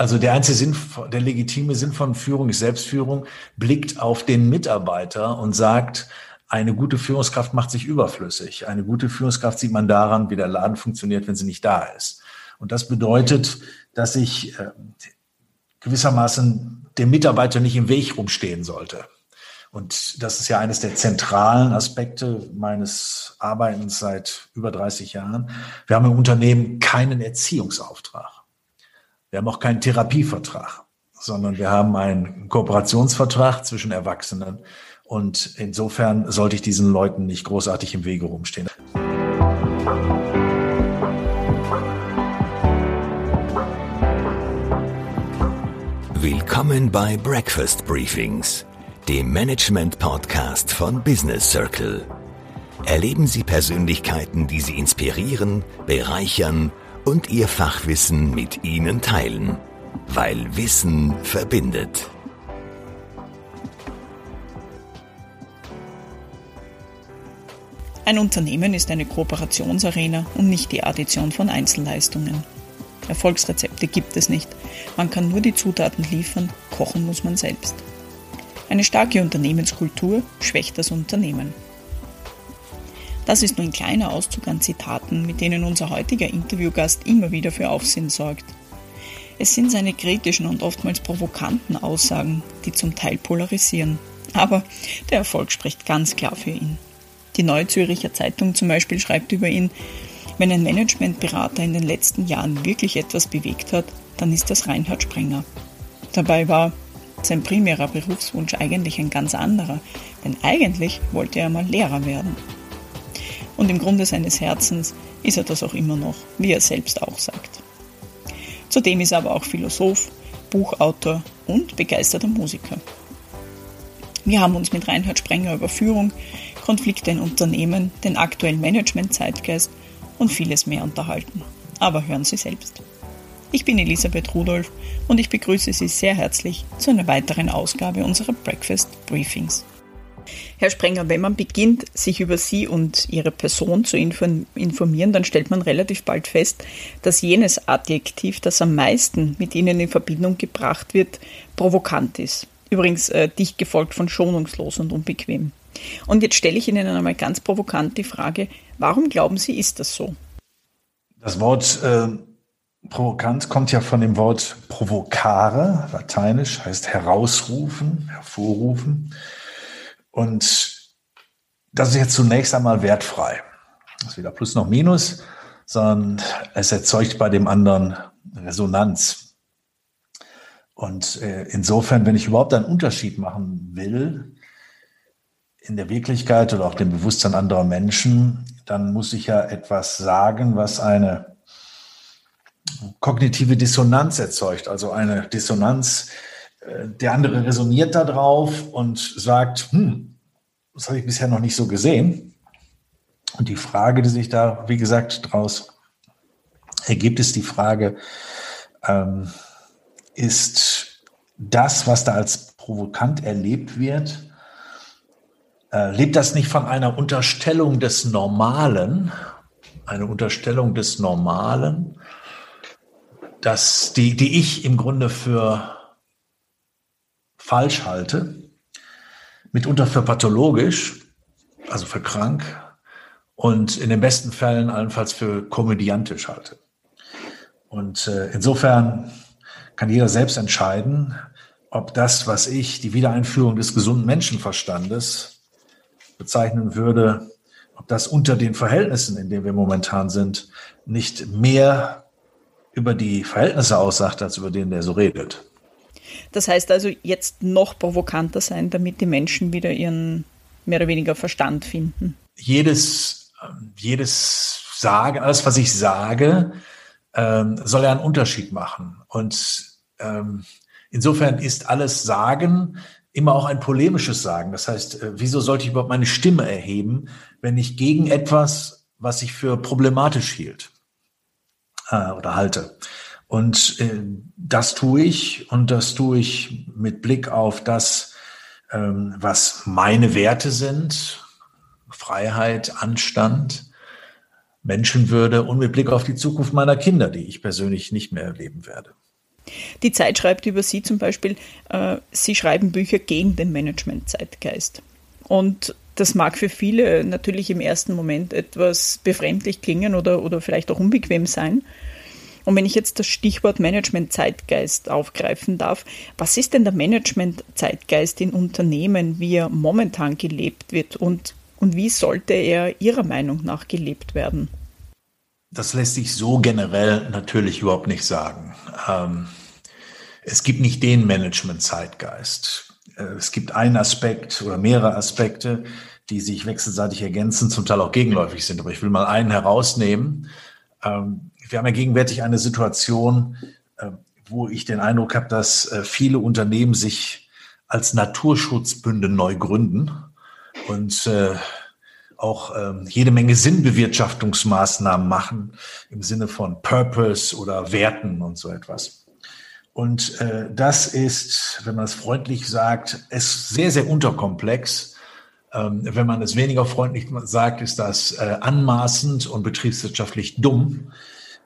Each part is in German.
Also der einzige Sinn, der legitime Sinn von Führung ist Selbstführung, blickt auf den Mitarbeiter und sagt, eine gute Führungskraft macht sich überflüssig. Eine gute Führungskraft sieht man daran, wie der Laden funktioniert, wenn sie nicht da ist. Und das bedeutet, dass ich äh, gewissermaßen dem Mitarbeiter nicht im Weg rumstehen sollte. Und das ist ja eines der zentralen Aspekte meines Arbeitens seit über 30 Jahren. Wir haben im Unternehmen keinen Erziehungsauftrag. Wir haben auch keinen Therapievertrag, sondern wir haben einen Kooperationsvertrag zwischen Erwachsenen. Und insofern sollte ich diesen Leuten nicht großartig im Wege rumstehen. Willkommen bei Breakfast Briefings, dem Management-Podcast von Business Circle. Erleben Sie Persönlichkeiten, die Sie inspirieren, bereichern und ihr Fachwissen mit Ihnen teilen, weil Wissen verbindet. Ein Unternehmen ist eine Kooperationsarena und nicht die Addition von Einzelleistungen. Erfolgsrezepte gibt es nicht. Man kann nur die Zutaten liefern, kochen muss man selbst. Eine starke Unternehmenskultur schwächt das Unternehmen. Das ist nur ein kleiner Auszug an Zitaten, mit denen unser heutiger Interviewgast immer wieder für Aufsehen sorgt. Es sind seine kritischen und oftmals provokanten Aussagen, die zum Teil polarisieren. Aber der Erfolg spricht ganz klar für ihn. Die Neue Züricher Zeitung zum Beispiel schreibt über ihn, wenn ein Managementberater in den letzten Jahren wirklich etwas bewegt hat, dann ist das Reinhard Sprenger. Dabei war sein primärer Berufswunsch eigentlich ein ganz anderer, denn eigentlich wollte er mal Lehrer werden. Und im Grunde seines Herzens ist er das auch immer noch, wie er selbst auch sagt. Zudem ist er aber auch Philosoph, Buchautor und begeisterter Musiker. Wir haben uns mit Reinhard Sprenger über Führung, Konflikte in Unternehmen, den aktuellen Management-Zeitgeist und vieles mehr unterhalten. Aber hören Sie selbst. Ich bin Elisabeth Rudolph und ich begrüße Sie sehr herzlich zu einer weiteren Ausgabe unserer Breakfast Briefings. Herr Sprenger, wenn man beginnt, sich über Sie und Ihre Person zu informieren, dann stellt man relativ bald fest, dass jenes Adjektiv, das am meisten mit Ihnen in Verbindung gebracht wird, provokant ist. Übrigens äh, dicht gefolgt von schonungslos und unbequem. Und jetzt stelle ich Ihnen einmal ganz provokant die Frage, warum glauben Sie, ist das so? Das Wort äh, provokant kommt ja von dem Wort provocare, lateinisch, heißt herausrufen, hervorrufen. Und das ist jetzt zunächst einmal wertfrei. Das ist weder Plus noch Minus, sondern es erzeugt bei dem anderen Resonanz. Und äh, insofern, wenn ich überhaupt einen Unterschied machen will in der Wirklichkeit oder auch dem Bewusstsein anderer Menschen, dann muss ich ja etwas sagen, was eine kognitive Dissonanz erzeugt, also eine Dissonanz, der andere resoniert da drauf und sagt, hm, das habe ich bisher noch nicht so gesehen. Und die Frage, die sich da, wie gesagt, daraus ergibt, ist die Frage, ähm, ist das, was da als provokant erlebt wird, äh, lebt das nicht von einer Unterstellung des Normalen, eine Unterstellung des Normalen, dass die, die ich im Grunde für falsch halte, mitunter für pathologisch, also für krank und in den besten Fällen allenfalls für komödiantisch halte. Und äh, insofern kann jeder selbst entscheiden, ob das, was ich die Wiedereinführung des gesunden Menschenverstandes bezeichnen würde, ob das unter den Verhältnissen, in denen wir momentan sind, nicht mehr über die Verhältnisse aussagt, als über denen der so redet. Das heißt also jetzt noch provokanter sein, damit die Menschen wieder ihren mehr oder weniger Verstand finden. Jedes, jedes Sagen, alles, was ich sage, ähm, soll ja einen Unterschied machen. Und ähm, insofern ist alles Sagen immer auch ein polemisches Sagen. Das heißt, äh, wieso sollte ich überhaupt meine Stimme erheben, wenn ich gegen etwas, was ich für problematisch hielt äh, oder halte? Und äh, das tue ich und das tue ich mit Blick auf das, ähm, was meine Werte sind, Freiheit, Anstand, Menschenwürde und mit Blick auf die Zukunft meiner Kinder, die ich persönlich nicht mehr erleben werde. Die Zeit schreibt über Sie zum Beispiel, äh, Sie schreiben Bücher gegen den Management-Zeitgeist. Und das mag für viele natürlich im ersten Moment etwas befremdlich klingen oder, oder vielleicht auch unbequem sein. Und wenn ich jetzt das Stichwort Management-Zeitgeist aufgreifen darf, was ist denn der Management-Zeitgeist in Unternehmen, wie er momentan gelebt wird und, und wie sollte er Ihrer Meinung nach gelebt werden? Das lässt sich so generell natürlich überhaupt nicht sagen. Ähm, es gibt nicht den Management-Zeitgeist. Äh, es gibt einen Aspekt oder mehrere Aspekte, die sich wechselseitig ergänzen, zum Teil auch gegenläufig sind. Aber ich will mal einen herausnehmen. Ähm, wir haben ja gegenwärtig eine Situation, äh, wo ich den Eindruck habe, dass äh, viele Unternehmen sich als Naturschutzbünde neu gründen und äh, auch ähm, jede Menge Sinnbewirtschaftungsmaßnahmen machen im Sinne von Purpose oder Werten und so etwas. Und das ist, wenn man es freundlich sagt, es sehr, sehr unterkomplex. Ähm, wenn man es weniger freundlich sagt, ist das anmaßend und betriebswirtschaftlich dumm.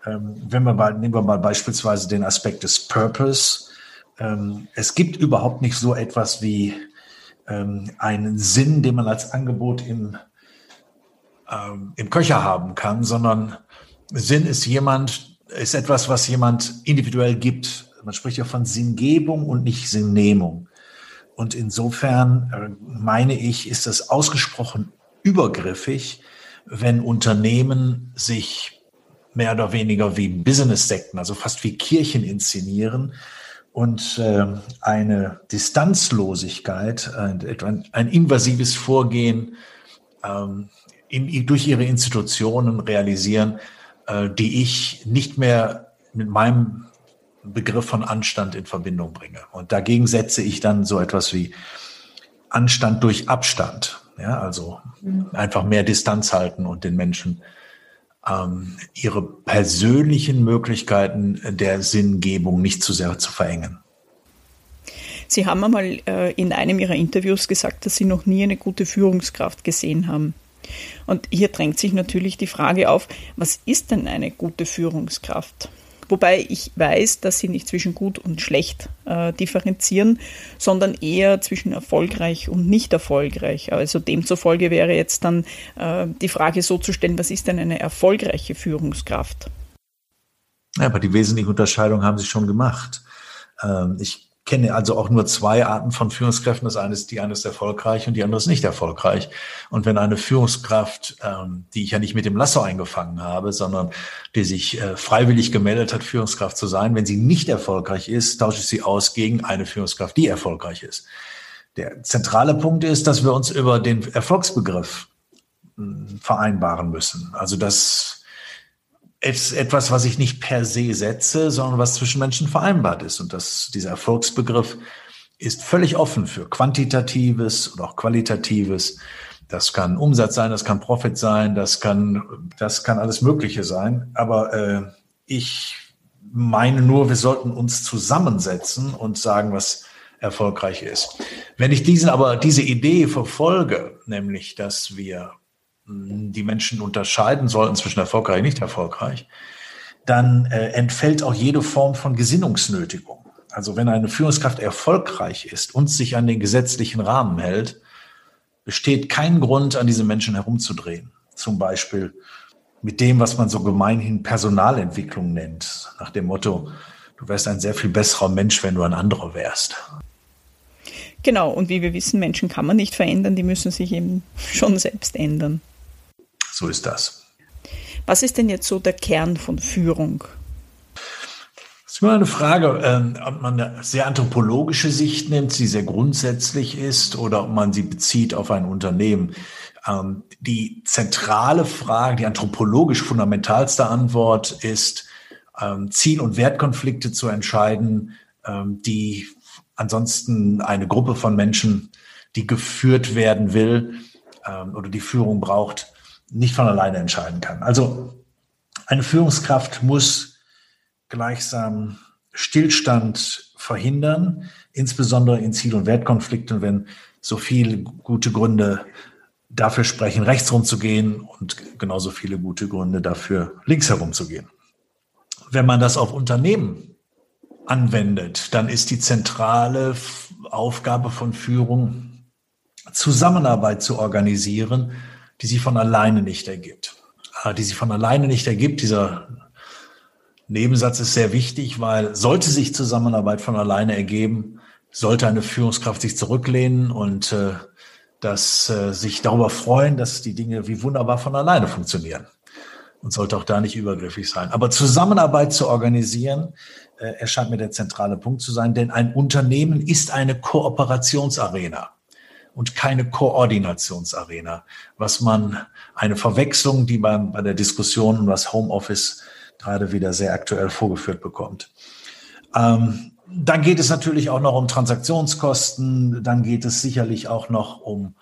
Ähm, wenn wir mal, nehmen wir mal beispielsweise den Aspekt des Purpose. Ähm, es gibt überhaupt nicht so etwas wie ähm, einen Sinn, den man als Angebot im im Köcher haben kann, sondern Sinn ist jemand, ist etwas, was jemand individuell gibt. Man spricht ja von Sinngebung und nicht Sinnnehmung. Und insofern äh, meine ich, ist es ausgesprochen übergriffig, wenn Unternehmen sich mehr oder weniger wie Business-Sekten, also fast wie Kirchen inszenieren und äh, eine Distanzlosigkeit, ein, ein invasives Vorgehen ähm, in, durch ihre Institutionen realisieren, äh, die ich nicht mehr mit meinem Begriff von Anstand in Verbindung bringe. Und dagegen setze ich dann so etwas wie Anstand durch Abstand. Ja, also mhm. einfach mehr Distanz halten und den Menschen ähm, ihre persönlichen Möglichkeiten der Sinngebung nicht zu sehr zu verengen. Sie haben einmal äh, in einem Ihrer Interviews gesagt, dass Sie noch nie eine gute Führungskraft gesehen haben. Und hier drängt sich natürlich die Frage auf, was ist denn eine gute Führungskraft? Wobei ich weiß, dass sie nicht zwischen gut und schlecht äh, differenzieren, sondern eher zwischen erfolgreich und nicht erfolgreich. Also demzufolge wäre jetzt dann äh, die Frage so zu stellen, was ist denn eine erfolgreiche Führungskraft? Ja, aber die wesentliche Unterscheidung haben Sie schon gemacht. Ähm, ich kenne also auch nur zwei Arten von Führungskräften. Das eine ist, die eine ist erfolgreich und die andere ist nicht erfolgreich. Und wenn eine Führungskraft, ähm, die ich ja nicht mit dem Lasso eingefangen habe, sondern die sich äh, freiwillig gemeldet hat, Führungskraft zu sein, wenn sie nicht erfolgreich ist, tausche ich sie aus gegen eine Führungskraft, die erfolgreich ist. Der zentrale Punkt ist, dass wir uns über den Erfolgsbegriff hm, vereinbaren müssen. Also das ist etwas, was ich nicht per se setze, sondern was zwischen Menschen vereinbart ist. Und das, dieser Erfolgsbegriff ist völlig offen für Quantitatives und auch Qualitatives. Das kann Umsatz sein, das kann Profit sein, das kann, das kann alles Mögliche sein. Aber äh, ich meine nur, wir sollten uns zusammensetzen und sagen, was erfolgreich ist. Wenn ich diesen aber diese Idee verfolge, nämlich, dass wir die Menschen unterscheiden sollten zwischen erfolgreich und nicht erfolgreich, dann äh, entfällt auch jede Form von Gesinnungsnötigung. Also wenn eine Führungskraft erfolgreich ist und sich an den gesetzlichen Rahmen hält, besteht kein Grund, an diese Menschen herumzudrehen. Zum Beispiel mit dem, was man so gemeinhin Personalentwicklung nennt, nach dem Motto, du wärst ein sehr viel besserer Mensch, wenn du ein anderer wärst. Genau, und wie wir wissen, Menschen kann man nicht verändern, die müssen sich eben schon selbst ändern. So ist das. Was ist denn jetzt so der Kern von Führung? Das ist immer eine Frage, ähm, ob man eine sehr anthropologische Sicht nimmt, die sehr grundsätzlich ist, oder ob man sie bezieht auf ein Unternehmen. Ähm, die zentrale Frage, die anthropologisch fundamentalste Antwort ist, ähm, Ziel- und Wertkonflikte zu entscheiden, die ansonsten eine Gruppe von Menschen, die geführt werden will oder die Führung braucht, nicht von alleine entscheiden kann. Also eine Führungskraft muss gleichsam Stillstand verhindern, insbesondere in Ziel- und Wertkonflikten, wenn so viele gute Gründe dafür sprechen, rechts rumzugehen und genauso viele gute Gründe dafür, links herumzugehen. Wenn man das auf Unternehmen anwendet, dann ist die zentrale Aufgabe von Führung, Zusammenarbeit zu organisieren, die sich von alleine nicht ergibt. Äh, die sich von alleine nicht ergibt. Dieser Nebensatz ist sehr wichtig, weil sollte sich Zusammenarbeit von alleine ergeben, sollte eine Führungskraft sich zurücklehnen und äh, dass äh, sich darüber freuen, dass die Dinge wie wunderbar von alleine funktionieren und sollte auch da nicht übergriffig sein. Aber Zusammenarbeit zu organisieren, äh, erscheint mir der zentrale Punkt zu sein, denn ein Unternehmen ist eine Kooperationsarena und keine Koordinationsarena, was man eine Verwechslung, die man bei der Diskussion um das Homeoffice gerade wieder sehr aktuell vorgeführt bekommt. Ähm, dann geht es natürlich auch noch um Transaktionskosten, dann geht es sicherlich auch noch um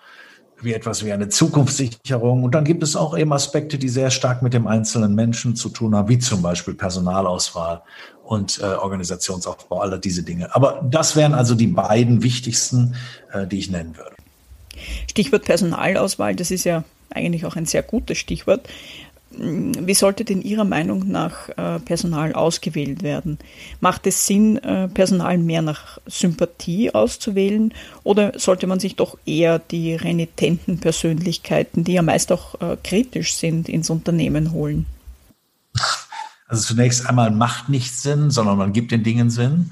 wie etwas wie eine Zukunftssicherung. Und dann gibt es auch eben Aspekte, die sehr stark mit dem einzelnen Menschen zu tun haben, wie zum Beispiel Personalauswahl und äh, Organisationsaufbau, alle diese Dinge. Aber das wären also die beiden wichtigsten, äh, die ich nennen würde. Stichwort Personalauswahl, das ist ja eigentlich auch ein sehr gutes Stichwort. Wie sollte denn Ihrer Meinung nach äh, Personal ausgewählt werden? Macht es Sinn, äh, Personal mehr nach Sympathie auszuwählen oder sollte man sich doch eher die renitenten Persönlichkeiten, die ja meist auch äh, kritisch sind, ins Unternehmen holen? Also zunächst einmal macht nichts Sinn, sondern man gibt den Dingen Sinn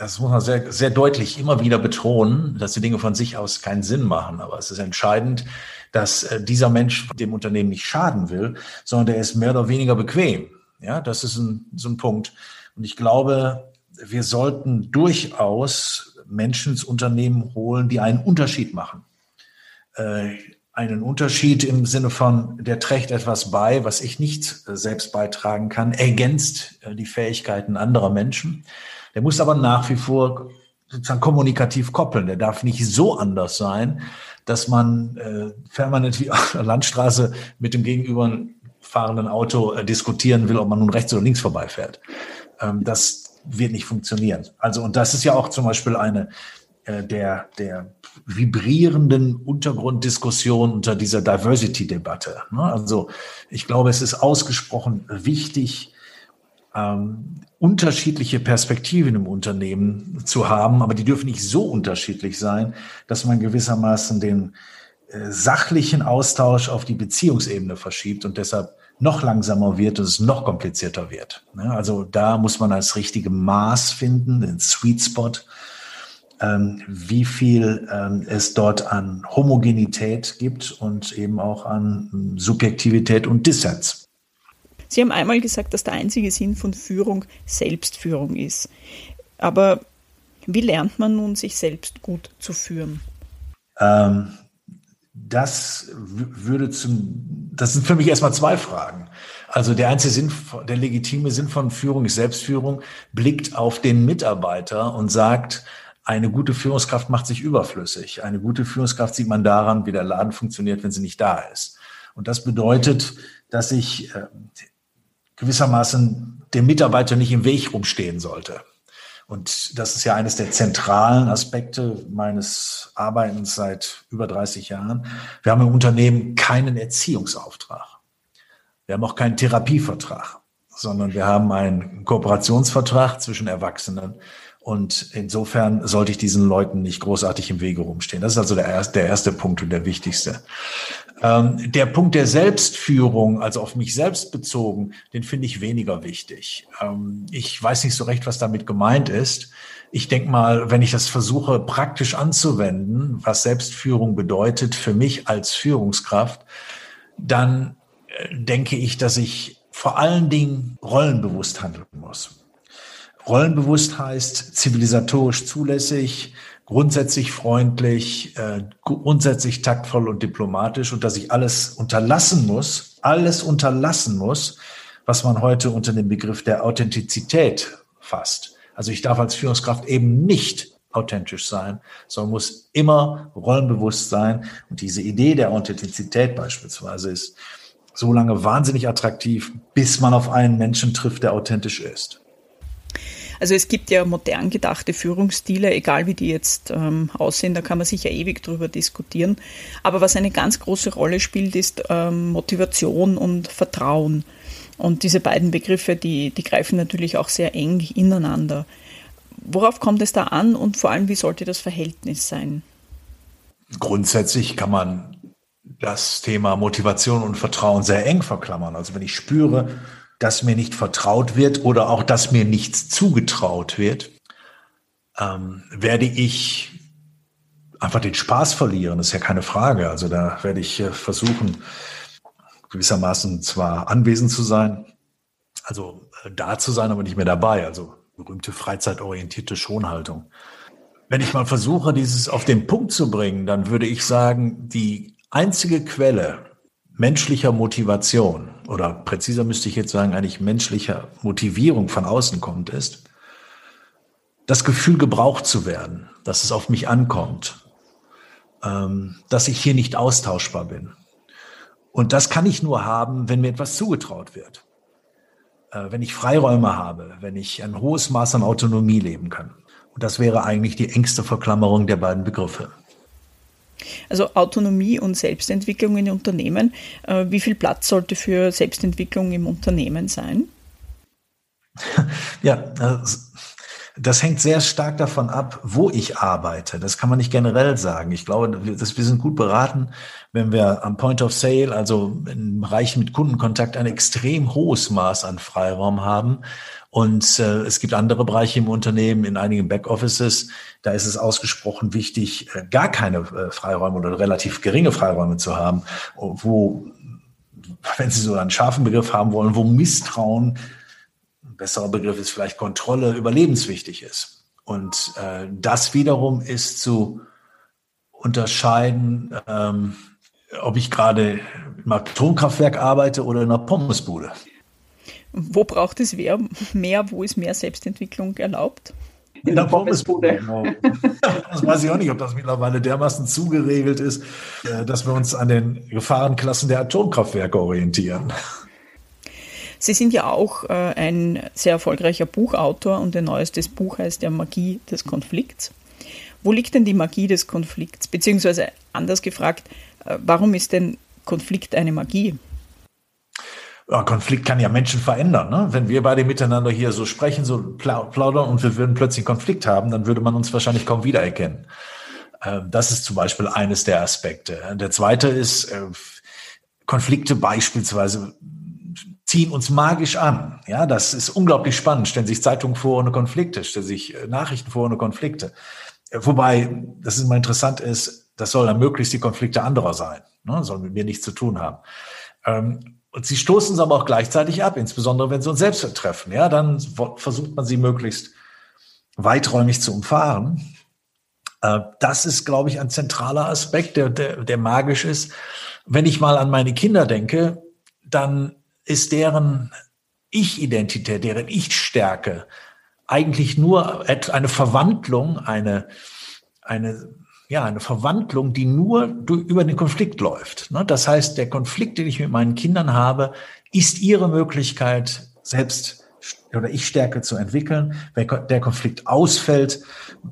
das muss man sehr, sehr deutlich immer wieder betonen, dass die Dinge von sich aus keinen Sinn machen. Aber es ist entscheidend, dass äh, dieser Mensch dem Unternehmen nicht schaden will, sondern der ist mehr oder weniger bequem. Ja, das ist ein, so ein Punkt. Und ich glaube, wir sollten durchaus Menschen ins Unternehmen holen, die einen Unterschied machen. Äh, einen Unterschied im Sinne von, der trägt etwas bei, was ich nicht äh, selbst beitragen kann, ergänzt äh, die Fähigkeiten anderer Menschen. Der muss aber nach wie vor sozusagen kommunikativ koppeln. Der darf nicht so anders sein, dass man äh, permanent wie auf der Landstraße mit dem gegenüber fahrenden Auto äh, diskutieren will, ob man nun rechts oder links vorbeifährt. Ähm, das wird nicht funktionieren. Also, und das ist ja auch zum Beispiel eine äh, der, der vibrierenden Untergrunddiskussion unter dieser Diversity-Debatte. Ne? Also, ich glaube, es ist ausgesprochen wichtig, ähm, unterschiedliche Perspektiven im Unternehmen zu haben, aber die dürfen nicht so unterschiedlich sein, dass man gewissermaßen den äh, sachlichen Austausch auf die Beziehungsebene verschiebt und deshalb noch langsamer wird und es noch komplizierter wird. Ne? Also da muss man als richtige Maß finden, den Sweet Spot, ähm, wie viel ähm, es dort an Homogenität gibt und eben auch an Subjektivität und Dissens. Sie haben einmal gesagt, dass der einzige Sinn von Führung Selbstführung ist. Aber wie lernt man nun, sich selbst gut zu führen? Ähm, das würde zum, das sind für mich erstmal zwei Fragen. Also der einzige Sinn, der legitime Sinn von Führung ist Selbstführung, blickt auf den Mitarbeiter und sagt, eine gute Führungskraft macht sich überflüssig. Eine gute Führungskraft sieht man daran, wie der Laden funktioniert, wenn sie nicht da ist. Und das bedeutet, dass ich äh, gewissermaßen dem Mitarbeiter nicht im Weg rumstehen sollte. Und das ist ja eines der zentralen Aspekte meines Arbeitens seit über 30 Jahren. Wir haben im Unternehmen keinen Erziehungsauftrag. Wir haben auch keinen Therapievertrag, sondern wir haben einen Kooperationsvertrag zwischen Erwachsenen und insofern sollte ich diesen Leuten nicht großartig im Wege rumstehen. Das ist also der erste, der erste Punkt und der wichtigste. Ähm, der Punkt der Selbstführung, also auf mich selbst bezogen, den finde ich weniger wichtig. Ähm, ich weiß nicht so recht, was damit gemeint ist. Ich denke mal, wenn ich das versuche praktisch anzuwenden, was Selbstführung bedeutet für mich als Führungskraft, dann äh, denke ich, dass ich vor allen Dingen rollenbewusst handeln muss. Rollenbewusst heißt zivilisatorisch zulässig, grundsätzlich freundlich, äh, grundsätzlich taktvoll und diplomatisch und dass ich alles unterlassen muss, alles unterlassen muss, was man heute unter dem Begriff der Authentizität fasst. Also ich darf als Führungskraft eben nicht authentisch sein, sondern muss immer rollenbewusst sein. Und diese Idee der Authentizität beispielsweise ist so lange wahnsinnig attraktiv, bis man auf einen Menschen trifft, der authentisch ist. Also es gibt ja modern gedachte Führungsstile, egal wie die jetzt ähm, aussehen, da kann man sich ja ewig drüber diskutieren. Aber was eine ganz große Rolle spielt, ist ähm, Motivation und Vertrauen. Und diese beiden Begriffe, die, die greifen natürlich auch sehr eng ineinander. Worauf kommt es da an und vor allem, wie sollte das Verhältnis sein? Grundsätzlich kann man das Thema Motivation und Vertrauen sehr eng verklammern. Also wenn ich spüre, dass mir nicht vertraut wird oder auch, dass mir nichts zugetraut wird, ähm, werde ich einfach den Spaß verlieren. Das ist ja keine Frage. Also da werde ich äh, versuchen, gewissermaßen zwar anwesend zu sein, also äh, da zu sein, aber nicht mehr dabei. Also berühmte freizeitorientierte Schonhaltung. Wenn ich mal versuche, dieses auf den Punkt zu bringen, dann würde ich sagen, die einzige Quelle menschlicher Motivation oder präziser müsste ich jetzt sagen, eigentlich menschlicher Motivierung von außen kommt, ist das Gefühl, gebraucht zu werden, dass es auf mich ankommt, ähm, dass ich hier nicht austauschbar bin. Und das kann ich nur haben, wenn mir etwas zugetraut wird. Äh, wenn ich Freiräume habe, wenn ich ein hohes Maß an Autonomie leben kann. Und das wäre eigentlich die engste Verklammerung der beiden Begriffe. Also Autonomie und Selbstentwicklung in Unternehmen. Äh, wie viel Platz sollte für Selbstentwicklung im Unternehmen sein? Ja, das hängt sehr stark davon ab, wo ich arbeite. Das kann man nicht generell sagen. Ich glaube, dass wir sind gut beraten, wenn wir am Point of Sale, also in Bereichen mit Kundenkontakt, ein extrem hohes Maß an Freiraum haben. Und äh, es gibt andere Bereiche im Unternehmen, in einigen Backoffices, da ist es ausgesprochen wichtig, äh, gar keine äh, Freiräume oder relativ geringe Freiräume zu haben, wo, wenn Sie so einen scharfen Begriff haben wollen, wo Misstrauen besserer Begriff ist vielleicht Kontrolle, überlebenswichtig ist. Und äh, das wiederum ist zu unterscheiden, ähm, ob ich gerade im Atomkraftwerk arbeite oder in einer Pommesbude. Wo braucht es mehr? Wo ist mehr Selbstentwicklung erlaubt? In der Pommesbude. Genau. Das weiß ich auch nicht, ob das mittlerweile dermaßen zugeregelt ist, äh, dass wir uns an den Gefahrenklassen der Atomkraftwerke orientieren. Sie sind ja auch äh, ein sehr erfolgreicher Buchautor und Ihr neuestes Buch heißt ja Magie des Konflikts. Wo liegt denn die Magie des Konflikts? Beziehungsweise anders gefragt, äh, warum ist denn Konflikt eine Magie? Ja, Konflikt kann ja Menschen verändern. Ne? Wenn wir beide miteinander hier so sprechen, so plaudern und wir würden plötzlich Konflikt haben, dann würde man uns wahrscheinlich kaum wiedererkennen. Ähm, das ist zum Beispiel eines der Aspekte. Der zweite ist, äh, Konflikte beispielsweise ziehen uns magisch an. Ja, das ist unglaublich spannend. Stellen sich Zeitungen vor ohne Konflikte, stellen sich äh, Nachrichten vor ohne Konflikte. Äh, wobei, das ist immer interessant ist, das soll dann möglichst die Konflikte anderer sein. Ne? Soll mit mir nichts zu tun haben. Ähm, und sie stoßen es aber auch gleichzeitig ab, insbesondere wenn sie uns selbst treffen. Ja, dann versucht man sie möglichst weiträumig zu umfahren. Äh, das ist, glaube ich, ein zentraler Aspekt, der, der, der magisch ist. Wenn ich mal an meine Kinder denke, dann ist deren Ich-Identität, deren Ich-Stärke eigentlich nur eine Verwandlung, eine, eine, ja, eine Verwandlung, die nur über den Konflikt läuft. Ne? Das heißt, der Konflikt, den ich mit meinen Kindern habe, ist ihre Möglichkeit, selbst oder Ich-Stärke zu entwickeln. Wenn der Konflikt ausfällt,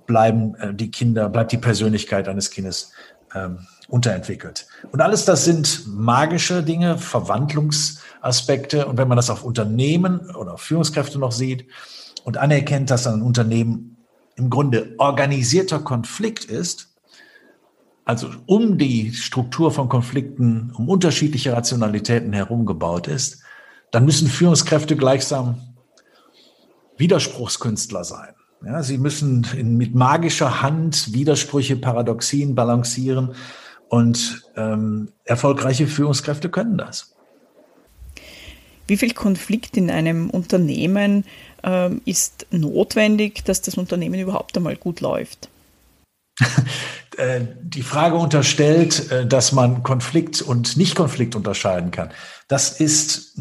bleiben äh, die Kinder, bleibt die Persönlichkeit eines Kindes ähm, unterentwickelt. Und alles das sind magische Dinge, Verwandlungs- Aspekte. Und wenn man das auf Unternehmen oder auf Führungskräfte noch sieht und anerkennt, dass ein Unternehmen im Grunde organisierter Konflikt ist, also um die Struktur von Konflikten, um unterschiedliche Rationalitäten herum gebaut ist, dann müssen Führungskräfte gleichsam Widerspruchskünstler sein. Ja, sie müssen in, mit magischer Hand Widersprüche, Paradoxien balancieren und ähm, erfolgreiche Führungskräfte können das. Wie viel Konflikt in einem Unternehmen äh, ist notwendig, dass das Unternehmen überhaupt einmal gut läuft? Äh, die Frage unterstellt, äh, dass man Konflikt und Nicht-Konflikt unterscheiden kann. Das ist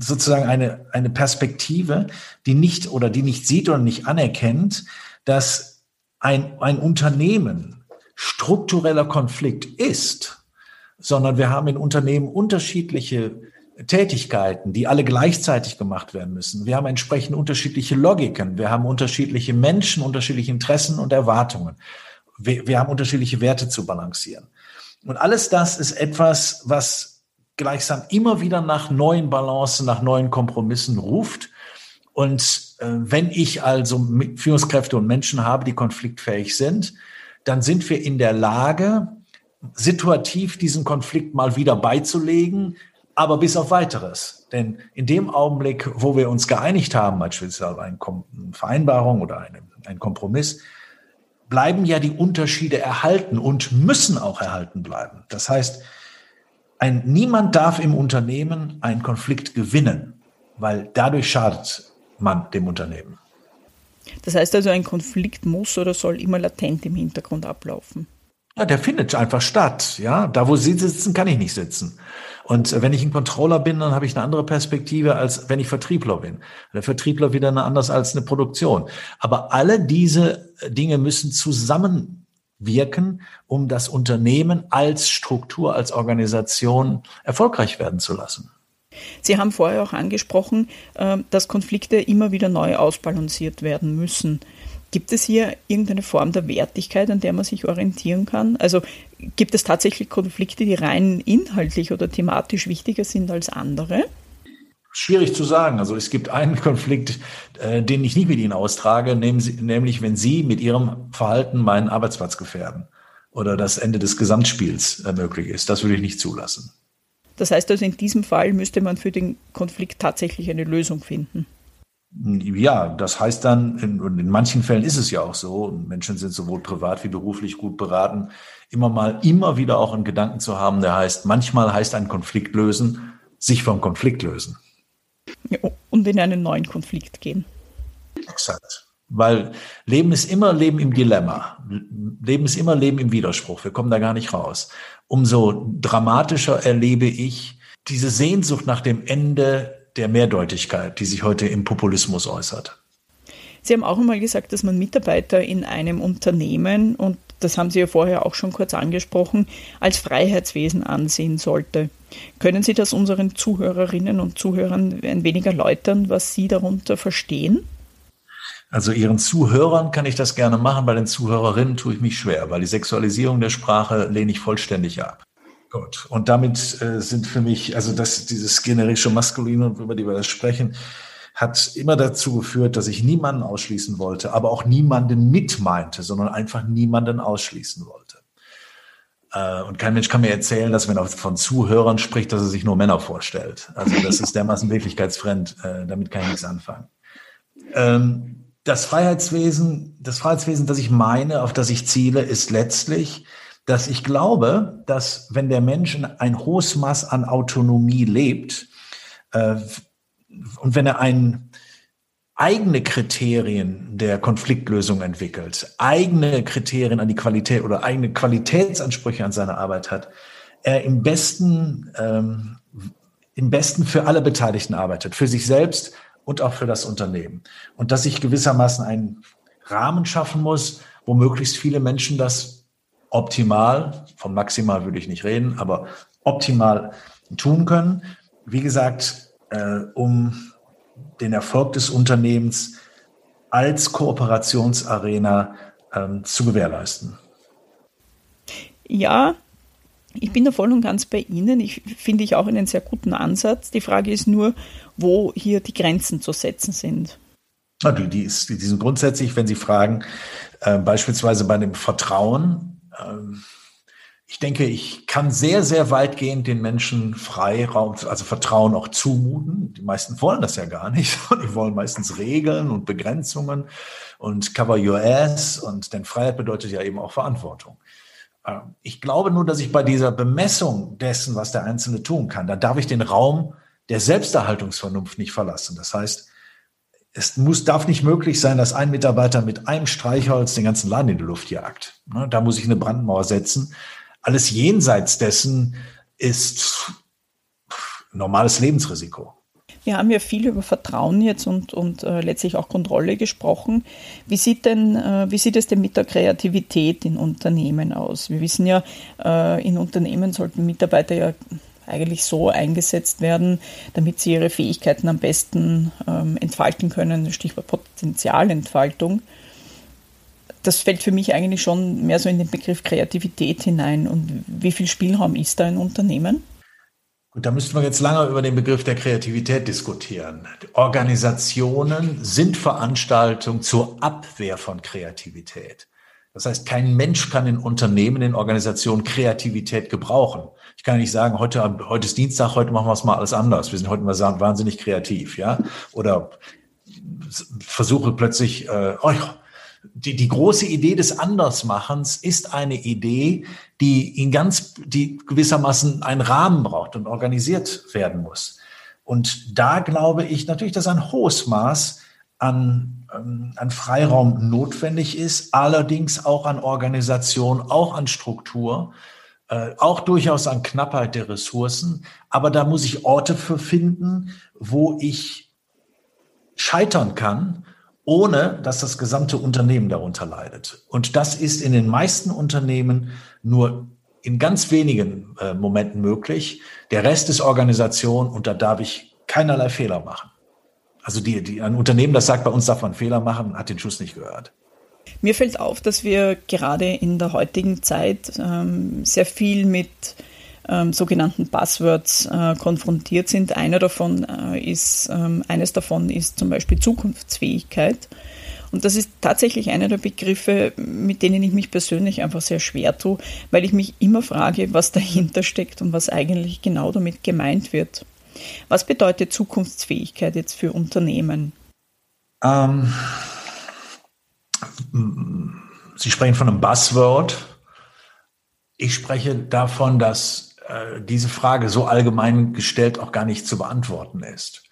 sozusagen eine, eine Perspektive, die nicht oder die nicht sieht oder nicht anerkennt, dass ein, ein Unternehmen struktureller Konflikt ist, sondern wir haben in Unternehmen unterschiedliche Tätigkeiten, die alle gleichzeitig gemacht werden müssen. Wir haben entsprechend unterschiedliche Logiken. Wir haben unterschiedliche Menschen, unterschiedliche Interessen und Erwartungen. Wir, wir haben unterschiedliche Werte zu balancieren. Und alles das ist etwas, was gleichsam immer wieder nach neuen Balancen, nach neuen Kompromissen ruft. Und äh, wenn ich also Führungskräfte und Menschen habe, die konfliktfähig sind, dann sind wir in der Lage, situativ diesen Konflikt mal wieder beizulegen, aber bis auf weiteres. Denn in dem Augenblick, wo wir uns geeinigt haben, beispielsweise eine Vereinbarung oder eine, ein Kompromiss, bleiben ja die Unterschiede erhalten und müssen auch erhalten bleiben. Das heißt, ein, niemand darf im Unternehmen einen Konflikt gewinnen, weil dadurch schadet man dem Unternehmen. Das heißt also, ein Konflikt muss oder soll immer latent im Hintergrund ablaufen. Ja, der findet einfach statt. Ja, da wo Sie sitzen, kann ich nicht sitzen. Und wenn ich ein Controller bin, dann habe ich eine andere Perspektive, als wenn ich Vertriebler bin. Der Vertriebler wieder eine anders als eine Produktion. Aber alle diese Dinge müssen zusammenwirken, um das Unternehmen als Struktur, als Organisation erfolgreich werden zu lassen. Sie haben vorher auch angesprochen, äh, dass Konflikte immer wieder neu ausbalanciert werden müssen. Gibt es hier irgendeine Form der Wertigkeit, an der man sich orientieren kann? Also gibt es tatsächlich Konflikte, die rein inhaltlich oder thematisch wichtiger sind als andere? Schwierig zu sagen. Also es gibt einen Konflikt, äh, den ich nicht mit Ihnen austrage, nämlich wenn Sie mit Ihrem Verhalten meinen Arbeitsplatz gefährden oder das Ende des Gesamtspiels äh, möglich ist. Das würde ich nicht zulassen. Das heißt also, in diesem Fall müsste man für den Konflikt tatsächlich eine Lösung finden. Ja, das heißt dann, in, und in manchen Fällen ist es ja auch so, Menschen sind sowohl privat wie beruflich gut beraten, immer mal, immer wieder auch einen Gedanken zu haben, der heißt, manchmal heißt ein Konflikt lösen, sich vom Konflikt lösen. Ja, und in einen neuen Konflikt gehen. Exakt. Weil Leben ist immer Leben im Dilemma. Leben ist immer Leben im Widerspruch. Wir kommen da gar nicht raus. Umso dramatischer erlebe ich diese Sehnsucht nach dem Ende der Mehrdeutigkeit, die sich heute im Populismus äußert. Sie haben auch einmal gesagt, dass man Mitarbeiter in einem Unternehmen, und das haben Sie ja vorher auch schon kurz angesprochen, als Freiheitswesen ansehen sollte. Können Sie das unseren Zuhörerinnen und Zuhörern ein wenig erläutern, was Sie darunter verstehen? Also Ihren Zuhörern kann ich das gerne machen, bei den Zuhörerinnen tue ich mich schwer, weil die Sexualisierung der Sprache lehne ich vollständig ab. Gut. Und damit äh, sind für mich, also das, dieses generische Maskuline, über die wir das sprechen, hat immer dazu geführt, dass ich niemanden ausschließen wollte, aber auch niemanden mit meinte, sondern einfach niemanden ausschließen wollte. Äh, und kein Mensch kann mir erzählen, dass wenn er von Zuhörern spricht, dass er sich nur Männer vorstellt. Also das ist dermaßen wirklichkeitsfremd, äh, damit kann ich nichts anfangen. Ähm, das Freiheitswesen, das Freiheitswesen, das ich meine, auf das ich ziele, ist letztlich dass ich glaube, dass wenn der Mensch ein hohes Maß an Autonomie lebt äh, und wenn er ein eigene Kriterien der Konfliktlösung entwickelt, eigene Kriterien an die Qualität oder eigene Qualitätsansprüche an seine Arbeit hat, er im besten, ähm, im besten für alle Beteiligten arbeitet, für sich selbst und auch für das Unternehmen. Und dass ich gewissermaßen einen Rahmen schaffen muss, wo möglichst viele Menschen das optimal, von maximal würde ich nicht reden, aber optimal tun können. Wie gesagt, äh, um den Erfolg des Unternehmens als Kooperationsarena ähm, zu gewährleisten. Ja, ich bin da voll und ganz bei Ihnen. Ich finde ich auch einen sehr guten Ansatz. Die Frage ist nur, wo hier die Grenzen zu setzen sind. Die, die, ist, die sind grundsätzlich, wenn Sie fragen, äh, beispielsweise bei dem Vertrauen, ähm, ich denke, ich kann sehr, sehr weitgehend den Menschen Freiraum, also Vertrauen auch zumuten. Die meisten wollen das ja gar nicht. Die wollen meistens Regeln und Begrenzungen und cover your ass. Und denn Freiheit bedeutet ja eben auch Verantwortung. Ähm, ich glaube nur, dass ich bei dieser Bemessung dessen, was der Einzelne tun kann, da darf ich den Raum der Selbsterhaltungsvernunft nicht verlassen. Das heißt, es muss, darf nicht möglich sein, dass ein Mitarbeiter mit einem Streichholz den ganzen Laden in die Luft jagt. Ne, da muss ich eine Brandmauer setzen. Alles jenseits dessen ist normales Lebensrisiko. Wir haben ja viel über Vertrauen jetzt und, und äh, letztlich auch Kontrolle gesprochen. Wie sieht, denn, äh, wie sieht es denn mit der Kreativität in Unternehmen aus? Wir wissen ja, äh, in Unternehmen sollten Mitarbeiter ja eigentlich so eingesetzt werden, damit sie ihre Fähigkeiten am besten ähm, entfalten können. Stichwort Potenzialentfaltung. Das fällt für mich eigentlich schon mehr so in den Begriff Kreativität hinein. Und wie viel Spielraum ist da in Unternehmen? Gut, da müssten wir jetzt lange über den Begriff der Kreativität diskutieren. Organisationen sind Veranstaltungen zur Abwehr von Kreativität. Das heißt, kein Mensch kann in Unternehmen, in Organisationen Kreativität gebrauchen. Ich kann nicht sagen, heute, heute ist Dienstag, heute machen wir es mal alles anders. Wir sind heute mal wahnsinnig kreativ, ja. Oder versuche plötzlich, äh, oh, die, die große Idee des Andersmachens ist eine Idee, die in ganz, die gewissermaßen einen Rahmen braucht und organisiert werden muss. Und da glaube ich natürlich, dass ein hohes Maß an, ähm, an Freiraum notwendig ist, allerdings auch an Organisation, auch an Struktur, äh, auch durchaus an Knappheit der Ressourcen. Aber da muss ich Orte für finden, wo ich scheitern kann ohne dass das gesamte Unternehmen darunter leidet. Und das ist in den meisten Unternehmen nur in ganz wenigen äh, Momenten möglich. Der Rest ist Organisation und da darf ich keinerlei Fehler machen. Also die, die, ein Unternehmen, das sagt, bei uns darf man Fehler machen, hat den Schuss nicht gehört. Mir fällt auf, dass wir gerade in der heutigen Zeit ähm, sehr viel mit ähm, sogenannten Buzzwords äh, konfrontiert sind. Einer davon äh, ist, ähm, eines davon ist zum Beispiel Zukunftsfähigkeit. Und das ist tatsächlich einer der Begriffe, mit denen ich mich persönlich einfach sehr schwer tue, weil ich mich immer frage, was dahinter steckt und was eigentlich genau damit gemeint wird. Was bedeutet Zukunftsfähigkeit jetzt für Unternehmen? Ähm, Sie sprechen von einem Buzzword. Ich spreche davon, dass äh, diese Frage so allgemein gestellt auch gar nicht zu beantworten ist.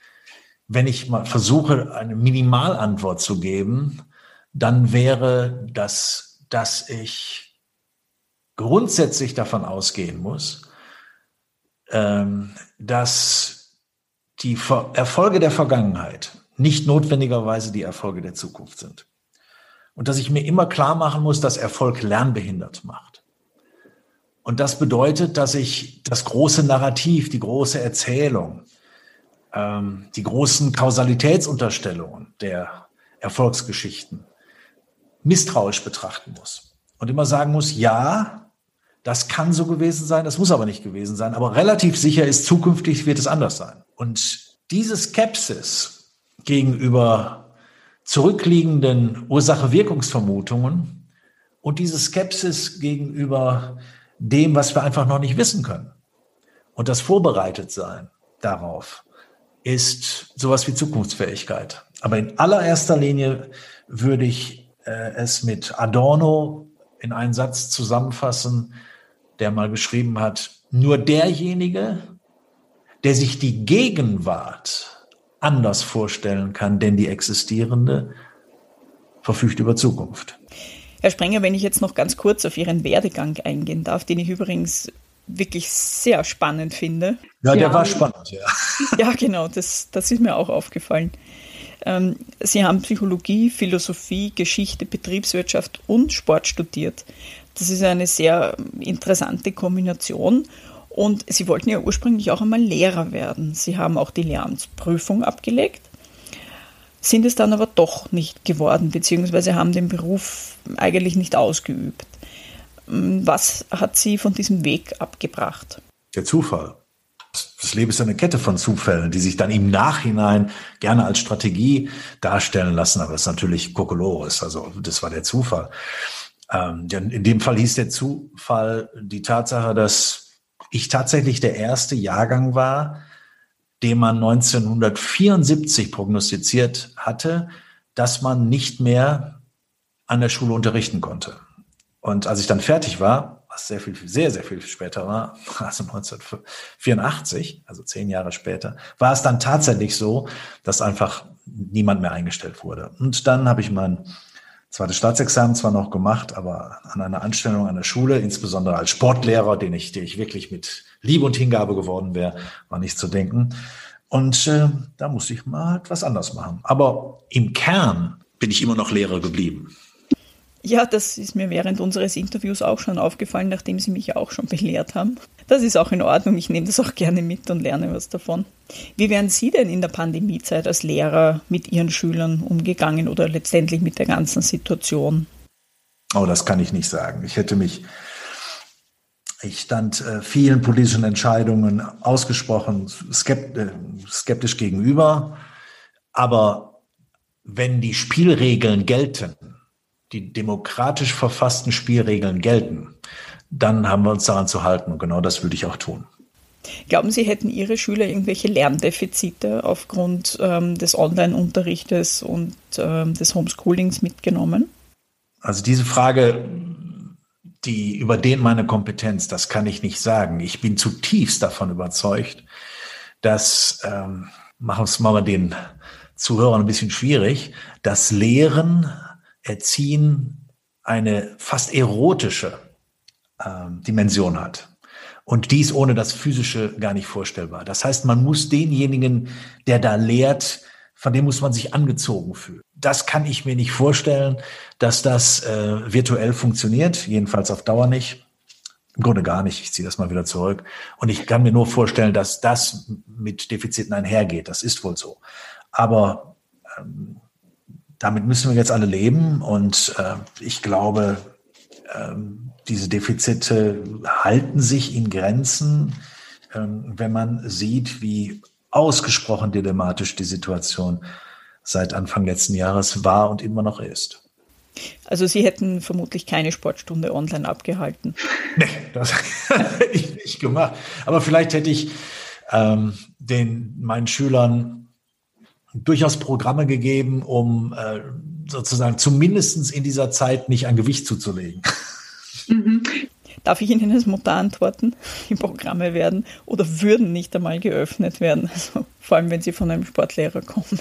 Wenn ich mal versuche, eine Minimalantwort zu geben, dann wäre das, dass ich grundsätzlich davon ausgehen muss, ähm, dass die Erfolge der Vergangenheit nicht notwendigerweise die Erfolge der Zukunft sind. Und dass ich mir immer klar machen muss, dass Erfolg lernbehindert macht. Und das bedeutet, dass ich das große Narrativ, die große Erzählung, ähm, die großen Kausalitätsunterstellungen der Erfolgsgeschichten misstrauisch betrachten muss. Und immer sagen muss, ja, das kann so gewesen sein, das muss aber nicht gewesen sein. Aber relativ sicher ist, zukünftig wird es anders sein. Und diese Skepsis gegenüber zurückliegenden Ursache-Wirkungsvermutungen und diese Skepsis gegenüber dem, was wir einfach noch nicht wissen können. Und das Vorbereitetsein darauf ist sowas wie Zukunftsfähigkeit. Aber in allererster Linie würde ich äh, es mit Adorno in einen Satz zusammenfassen, der mal geschrieben hat, nur derjenige, der sich die Gegenwart anders vorstellen kann, denn die existierende, verfügt über Zukunft. Herr Sprenger, wenn ich jetzt noch ganz kurz auf Ihren Werdegang eingehen darf, den ich übrigens wirklich sehr spannend finde. Ja, der war spannend, ja. Ja, genau, das, das ist mir auch aufgefallen. Ähm, Sie haben Psychologie, Philosophie, Geschichte, Betriebswirtschaft und Sport studiert. Das ist eine sehr interessante Kombination. Und Sie wollten ja ursprünglich auch einmal Lehrer werden. Sie haben auch die Lehramtsprüfung abgelegt sind es dann aber doch nicht geworden, beziehungsweise haben den Beruf eigentlich nicht ausgeübt. Was hat Sie von diesem Weg abgebracht? Der Zufall. Das Leben ist eine Kette von Zufällen, die sich dann im Nachhinein gerne als Strategie darstellen lassen, aber es ist natürlich Kokolores, also das war der Zufall. Ähm, in dem Fall hieß der Zufall die Tatsache, dass ich tatsächlich der erste Jahrgang war, dem man 1974 prognostiziert hatte, dass man nicht mehr an der Schule unterrichten konnte. Und als ich dann fertig war, was sehr viel, sehr, sehr viel später war, also 1984, also zehn Jahre später, war es dann tatsächlich so, dass einfach niemand mehr eingestellt wurde. Und dann habe ich mein zweites Staatsexamen zwar noch gemacht, aber an einer Anstellung an der Schule, insbesondere als Sportlehrer, den ich, den ich wirklich mit Liebe und Hingabe geworden wäre, war nicht zu denken. Und äh, da musste ich mal etwas anders machen. Aber im Kern bin ich immer noch Lehrer geblieben. Ja, das ist mir während unseres Interviews auch schon aufgefallen, nachdem Sie mich ja auch schon belehrt haben. Das ist auch in Ordnung. Ich nehme das auch gerne mit und lerne was davon. Wie wären Sie denn in der Pandemiezeit als Lehrer mit Ihren Schülern umgegangen oder letztendlich mit der ganzen Situation? Oh, das kann ich nicht sagen. Ich hätte mich Ich stand äh, vielen politischen Entscheidungen ausgesprochen skept, skeptisch gegenüber. Aber wenn die Spielregeln gelten, die demokratisch verfassten Spielregeln gelten, dann haben wir uns daran zu halten. Und genau das würde ich auch tun. Glauben Sie, hätten Ihre Schüler irgendwelche Lerndefizite aufgrund ähm, des Online-Unterrichtes und ähm, des Homeschoolings mitgenommen? Also diese Frage, die überdehnt meine Kompetenz, das kann ich nicht sagen. Ich bin zutiefst davon überzeugt, dass, ähm, machen wir es mal den Zuhörern ein bisschen schwierig, dass Lehren, Erziehen eine fast erotische ähm, Dimension hat. Und dies ohne das Physische gar nicht vorstellbar. Das heißt, man muss denjenigen, der da lehrt, von dem muss man sich angezogen fühlen. Das kann ich mir nicht vorstellen, dass das äh, virtuell funktioniert, jedenfalls auf Dauer nicht. Im Grunde gar nicht. Ich ziehe das mal wieder zurück. Und ich kann mir nur vorstellen, dass das mit Defiziten einhergeht. Das ist wohl so. Aber ähm, damit müssen wir jetzt alle leben. Und äh, ich glaube, ähm, diese Defizite halten sich in Grenzen, ähm, wenn man sieht, wie ausgesprochen dilematisch die Situation seit Anfang letzten Jahres war und immer noch ist. Also Sie hätten vermutlich keine Sportstunde online abgehalten. Nee, das hätte ich nicht gemacht. Aber vielleicht hätte ich ähm, den, meinen Schülern durchaus Programme gegeben, um äh, sozusagen zumindest in dieser Zeit nicht an Gewicht zuzulegen. Mhm. Darf ich Ihnen als Mutter antworten? Die Programme werden oder würden nicht einmal geöffnet werden, also vor allem wenn sie von einem Sportlehrer kommen.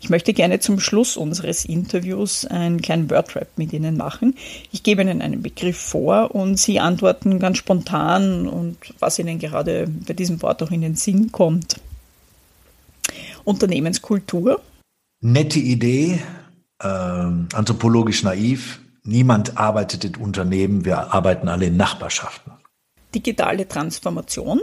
Ich möchte gerne zum Schluss unseres Interviews einen kleinen Wordrap mit Ihnen machen. Ich gebe Ihnen einen Begriff vor und Sie antworten ganz spontan und was Ihnen gerade bei diesem Wort auch in den Sinn kommt. Unternehmenskultur. Nette Idee, äh, anthropologisch naiv, Niemand arbeitet in Unternehmen, wir arbeiten alle in Nachbarschaften. Digitale Transformation?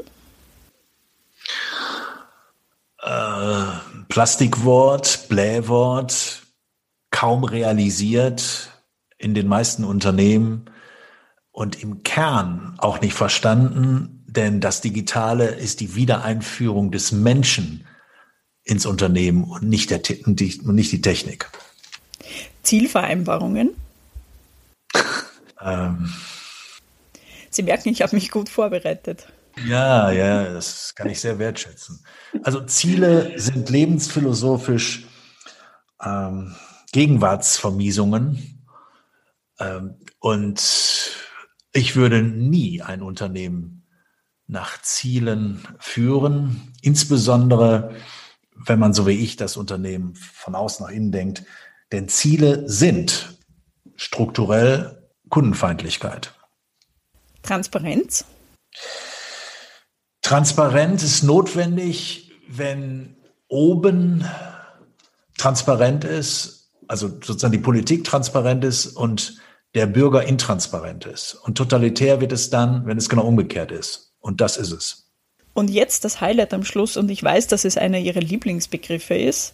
Äh, Plastikwort, Blähwort, kaum realisiert in den meisten Unternehmen und im Kern auch nicht verstanden, denn das Digitale ist die Wiedereinführung des Menschen ins Unternehmen und nicht, der, und nicht die Technik. Zielvereinbarungen? Ähm, Sie merken, ich habe mich gut vorbereitet. Ja, ja, das kann ich sehr wertschätzen. Also Ziele sind lebensphilosophisch ähm, Gegenwartsvermiesungen. Ähm, und ich würde nie ein Unternehmen nach Zielen führen, insbesondere wenn man so wie ich das Unternehmen von außen nach innen denkt. Denn Ziele sind strukturell Kundenfeindlichkeit. Transparenz? Transparenz ist notwendig, wenn oben transparent ist, also sozusagen die Politik transparent ist und der Bürger intransparent ist. Und totalitär wird es dann, wenn es genau umgekehrt ist. Und das ist es. Und jetzt das Highlight am Schluss, und ich weiß, dass es einer Ihrer Lieblingsbegriffe ist,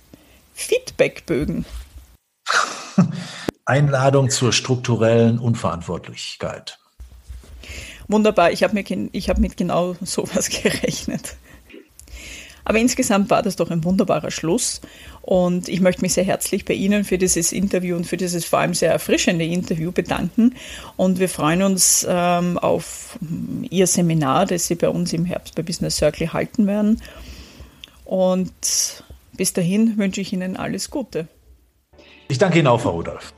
Feedbackbögen. Einladung zur strukturellen Unverantwortlichkeit. Wunderbar, ich habe hab mit genau sowas gerechnet. Aber insgesamt war das doch ein wunderbarer Schluss. Und ich möchte mich sehr herzlich bei Ihnen für dieses Interview und für dieses vor allem sehr erfrischende Interview bedanken. Und wir freuen uns ähm, auf Ihr Seminar, das Sie bei uns im Herbst bei Business Circle halten werden. Und bis dahin wünsche ich Ihnen alles Gute. Ich danke Ihnen auch, Frau Rudolph.